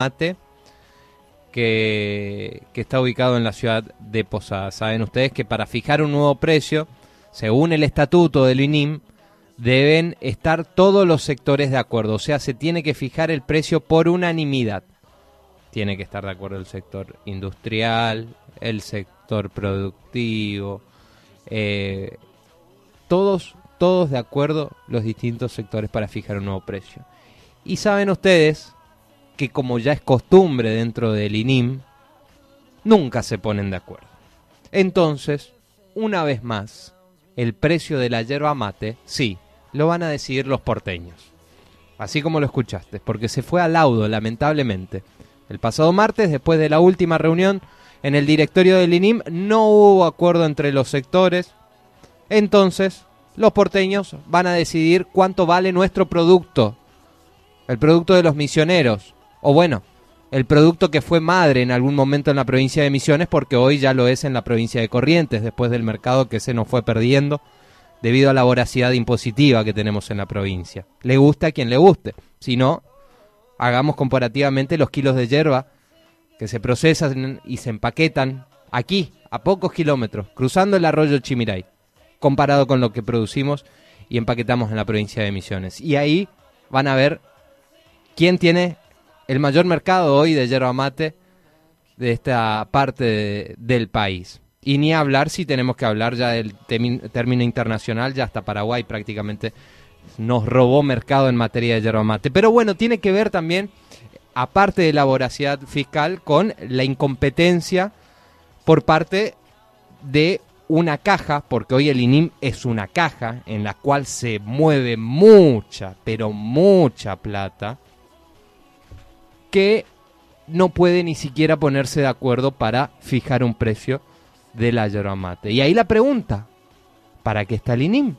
Mate, que, está ubicado en la ciudad de Posada. Saben ustedes que para fijar un nuevo precio, según el estatuto del INIM, deben estar todos los sectores de acuerdo. O sea, se tiene que fijar el precio por unanimidad. Tiene que estar de acuerdo el sector industrial, el sector productivo, eh, todos, todos de acuerdo los distintos sectores para fijar un nuevo precio. Y saben ustedes que como ya es costumbre dentro del INIM, nunca se ponen de acuerdo. Entonces, una vez más, el precio de la yerba mate, sí, lo van a decidir los porteños. Así como lo escuchaste, porque se fue al laudo, lamentablemente. El pasado martes, después de la última reunión en el directorio del INIM, no hubo acuerdo entre los sectores. Entonces, los porteños van a decidir cuánto vale nuestro producto, el producto de los misioneros, o bueno, el producto que fue madre en algún momento en la provincia de Misiones, porque hoy ya lo es en la provincia de Corrientes, después del mercado que se nos fue perdiendo debido a la voracidad impositiva que tenemos en la provincia. Le gusta a quien le guste. Si no, hagamos comparativamente los kilos de hierba que se procesan y se empaquetan aquí, a pocos kilómetros, cruzando el arroyo Chimiray, comparado con lo que producimos y empaquetamos en la provincia de Misiones. Y ahí van a ver quién tiene el mayor mercado hoy de yerba mate de esta parte del país. Y ni hablar si tenemos que hablar ya del término internacional, ya hasta Paraguay prácticamente nos robó mercado en materia de yerba mate. Pero bueno, tiene que ver también, aparte de la voracidad fiscal, con la incompetencia por parte de una caja, porque hoy el INIM es una caja en la cual se mueve mucha, pero mucha plata, que no puede ni siquiera ponerse de acuerdo para fijar un precio de la yerba mate. Y ahí la pregunta, ¿para qué está el INIM?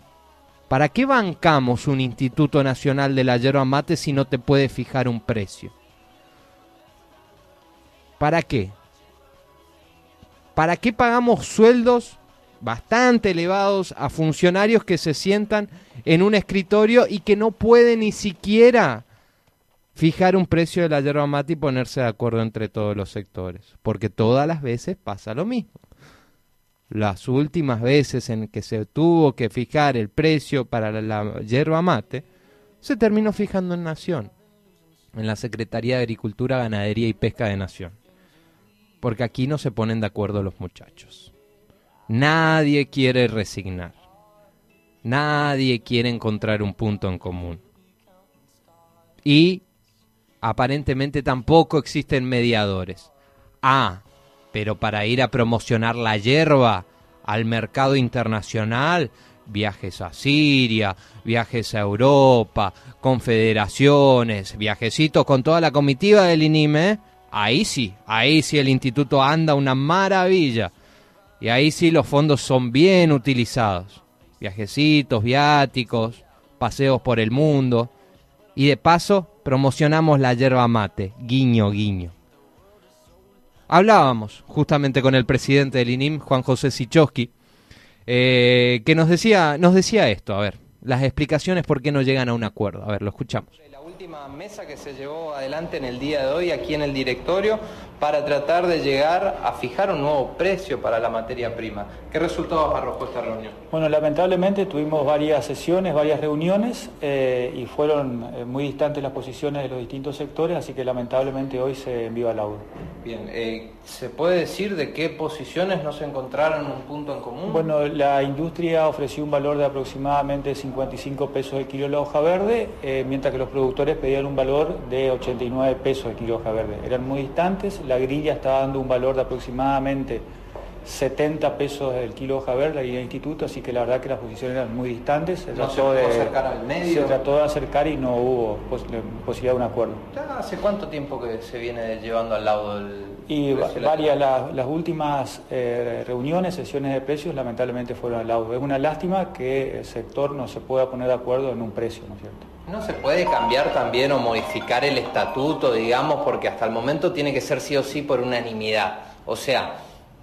¿Para qué bancamos un Instituto Nacional de la Yerba Mate si no te puede fijar un precio? ¿Para qué? ¿Para qué pagamos sueldos bastante elevados a funcionarios que se sientan en un escritorio y que no pueden ni siquiera fijar un precio de la yerba mate y ponerse de acuerdo entre todos los sectores, porque todas las veces pasa lo mismo. Las últimas veces en que se tuvo que fijar el precio para la, yerba mate, se terminó fijando en Nación, en la Secretaría de Agricultura, Ganadería y Pesca de Nación, porque aquí no se ponen de acuerdo los muchachos. Nadie quiere resignar. Nadie quiere encontrar un punto en común. Y aparentemente tampoco existen mediadores. Ah, pero para ir a promocionar la hierba al mercado internacional, viajes a Siria, viajes a Europa, confederaciones, viajecitos con toda la comitiva del INIME, ¿eh? ahí sí, ahí sí el instituto anda una maravilla. Y ahí sí los fondos son bien utilizados. Viajecitos, viáticos, paseos por el mundo. Y de paso, promocionamos la yerba mate, guiño, guiño. Hablábamos justamente con el presidente del INIM, Juan José Sichowski, eh, que nos decía, nos decía esto, a ver, las explicaciones por qué no llegan a un acuerdo. A ver, lo escuchamos última mesa que se llevó adelante en el día de hoy aquí en el directorio para tratar de llegar a fijar un nuevo precio para la materia prima. ¿Qué resultados arrojó esta reunión? Bueno, lamentablemente tuvimos varias sesiones, varias reuniones eh, y fueron eh, muy distantes las posiciones de los distintos sectores, así que lamentablemente hoy se envió al laudo. Bien, eh, ¿se puede decir de qué posiciones no se encontraron un punto en común? Bueno, la industria ofreció un valor de aproximadamente 55 pesos el kilo de la hoja verde, mientras que los productores pedían un valor de 89 pesos el kilo verde. Eran muy distantes, la grilla estaba dando un valor de aproximadamente 70 pesos el kilo de hoja verde, la grilla del instituto, así que la verdad que las posiciones eran muy distantes. Se trató de acercar al medio. Se trató de acercar y no hubo posibilidad de un acuerdo. ¿Hace cuánto tiempo que se viene llevando al lado del... Y varias, las, últimas eh, reuniones, sesiones de precios, lamentablemente fueron al lado. Es una lástima que el sector no se pueda poner de acuerdo en un precio, ¿no es cierto? ¿No se puede cambiar también o modificar el estatuto, digamos, porque hasta el momento tiene que ser sí o sí por unanimidad? O sea,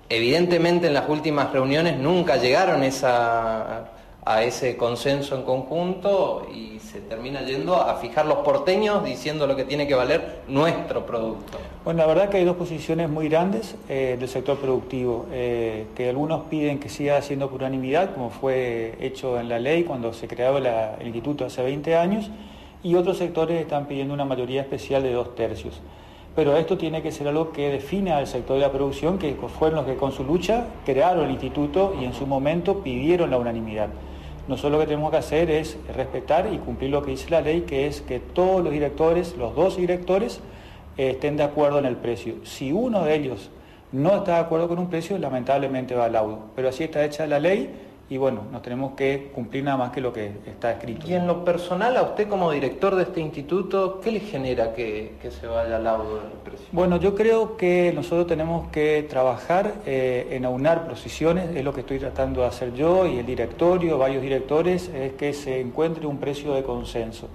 evidentemente en las últimas reuniones nunca llegaron a ese consenso en conjunto y se termina yendo a fijar los porteños diciendo lo que tiene que valer nuestro producto. Bueno, la verdad que hay dos posiciones muy grandes eh, del sector productivo, eh, que algunos piden que siga siendo por unanimidad, como fue hecho en la ley cuando se creó el instituto hace 20 años, y otros sectores están pidiendo una mayoría especial de dos tercios. Pero esto tiene que ser algo que defina al sector de la producción, que fueron los que con su lucha crearon el instituto y en su momento pidieron la unanimidad. Nosotros lo que tenemos que hacer es respetar y cumplir lo que dice la ley, que es que todos los directores, los dos directores, estén de acuerdo en el precio. Si uno de ellos no está de acuerdo con un precio, lamentablemente va al laudo. Pero así está hecha la ley y bueno, nos tenemos que cumplir nada más que lo que está escrito. Y en lo personal, a usted como director de este instituto, ¿qué le genera que, se vaya al laudo del precio? Bueno, yo creo que nosotros tenemos que trabajar eh, en aunar posiciones, es lo que estoy tratando de hacer yo y el directorio, varios directores, es que se encuentre un precio de consenso.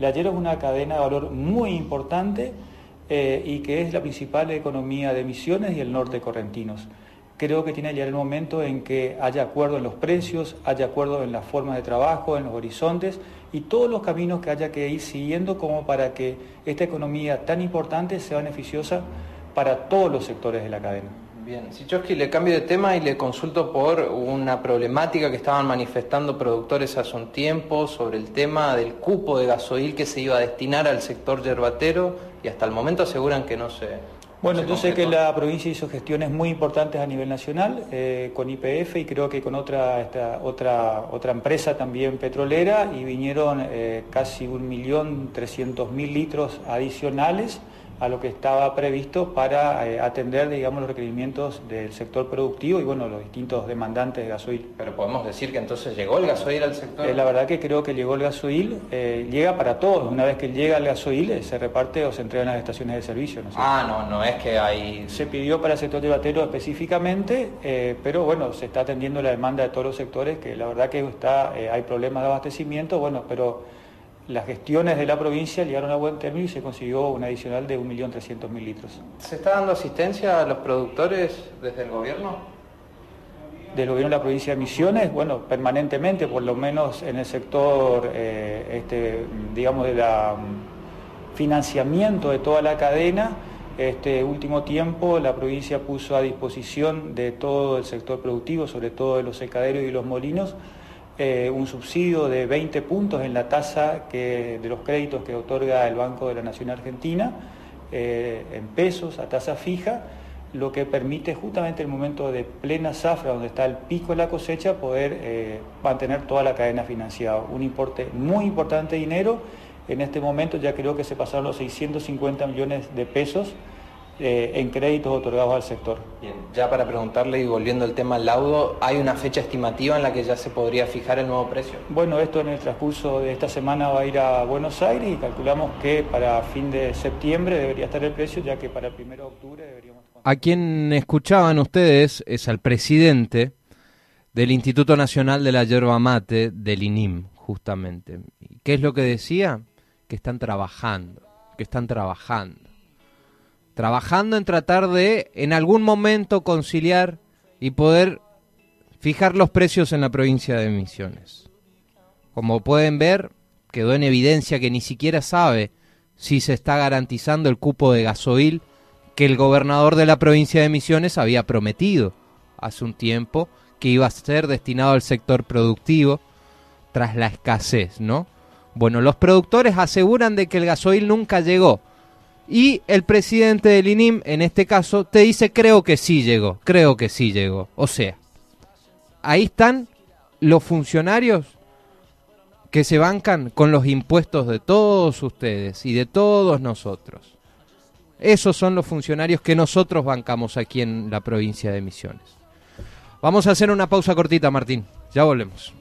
La Hierro es una cadena de valor muy importante eh, y que es la principal economía de Misiones y el norte correntinos creo que tiene que llegar el momento en que haya acuerdo en los precios, haya acuerdo en las formas de trabajo, en los horizontes y todos los caminos que haya que ir siguiendo como para que esta economía tan importante sea beneficiosa para todos los sectores de la cadena. Bien, Sichowski, le cambio de tema y le consulto por una problemática que estaban manifestando productores hace un tiempo sobre el tema del cupo de gasoil que se iba a destinar al sector yerbatero y hasta el momento aseguran que no se, bueno, yo sé que la provincia hizo gestiones muy importantes a nivel nacional eh, con IPF y creo que con otra, otra, otra empresa también petrolera y vinieron eh, casi 1.300.000 litros adicionales a lo que estaba previsto para eh, atender, digamos, los requerimientos del sector productivo y, bueno, los distintos demandantes de gasoil. Pero podemos decir que entonces llegó el gasoil al sector. Eh, la verdad que creo que llegó el gasoil, eh, llega para todos. Una vez que llega el gasoil, se reparte o se entrega en las estaciones de servicio. ¿no? Ah, no, no es que hay... Se pidió para el sector de batero específicamente, pero bueno, se está atendiendo la demanda de todos los sectores, que la verdad que está, hay problemas de abastecimiento, bueno, pero las gestiones de la provincia llegaron a buen término y se consiguió un adicional de 1.300.000 litros. ¿Se está dando asistencia a los productores desde el gobierno? Del gobierno de la provincia de Misiones, bueno, permanentemente, por lo menos en el sector, eh, este, digamos, de la mm, financiamiento de toda la cadena, este último tiempo la provincia puso a disposición de todo el sector productivo, sobre todo de los secaderos y los molinos, eh, un subsidio de 20 puntos en la tasa de los créditos que otorga el Banco de la Nación Argentina, eh, en pesos, a tasa fija, lo que permite justamente en el momento de plena zafra, donde está el pico de la cosecha, poder eh, mantener toda la cadena financiada. Un importe muy importante de dinero. En este momento ya creo que se pasaron los 650 millones de pesos eh, en créditos otorgados al sector. Bien, ya para preguntarle y volviendo al tema laudo, ¿hay una fecha estimativa en la que ya se podría fijar el nuevo precio? Bueno, esto en el transcurso de esta semana va a ir a Buenos Aires y calculamos que para fin de septiembre debería estar el precio, ya que para el primero de octubre deberíamos... A quien escuchaban ustedes es al presidente del Instituto Nacional de la Yerba Mate, del INIM, justamente. ¿Qué es lo que decía? Que están trabajando, que están trabajando trabajando en tratar de en algún momento conciliar y poder fijar los precios en la provincia de Misiones. Como pueden ver, quedó en evidencia que ni siquiera sabe si se está garantizando el cupo de gasoil que el gobernador de la provincia de Misiones había prometido hace un tiempo que iba a ser destinado al sector productivo tras la escasez, ¿no? Bueno, los productores aseguran de que el gasoil nunca llegó, y el presidente del INIM, en este caso, te dice creo que sí llegó, creo que sí llegó. O sea, ahí están los funcionarios que se bancan con los impuestos de todos ustedes y de todos nosotros. Esos son los funcionarios que nosotros bancamos aquí en la provincia de Misiones. Vamos a hacer una pausa cortita, Martín. Ya volvemos.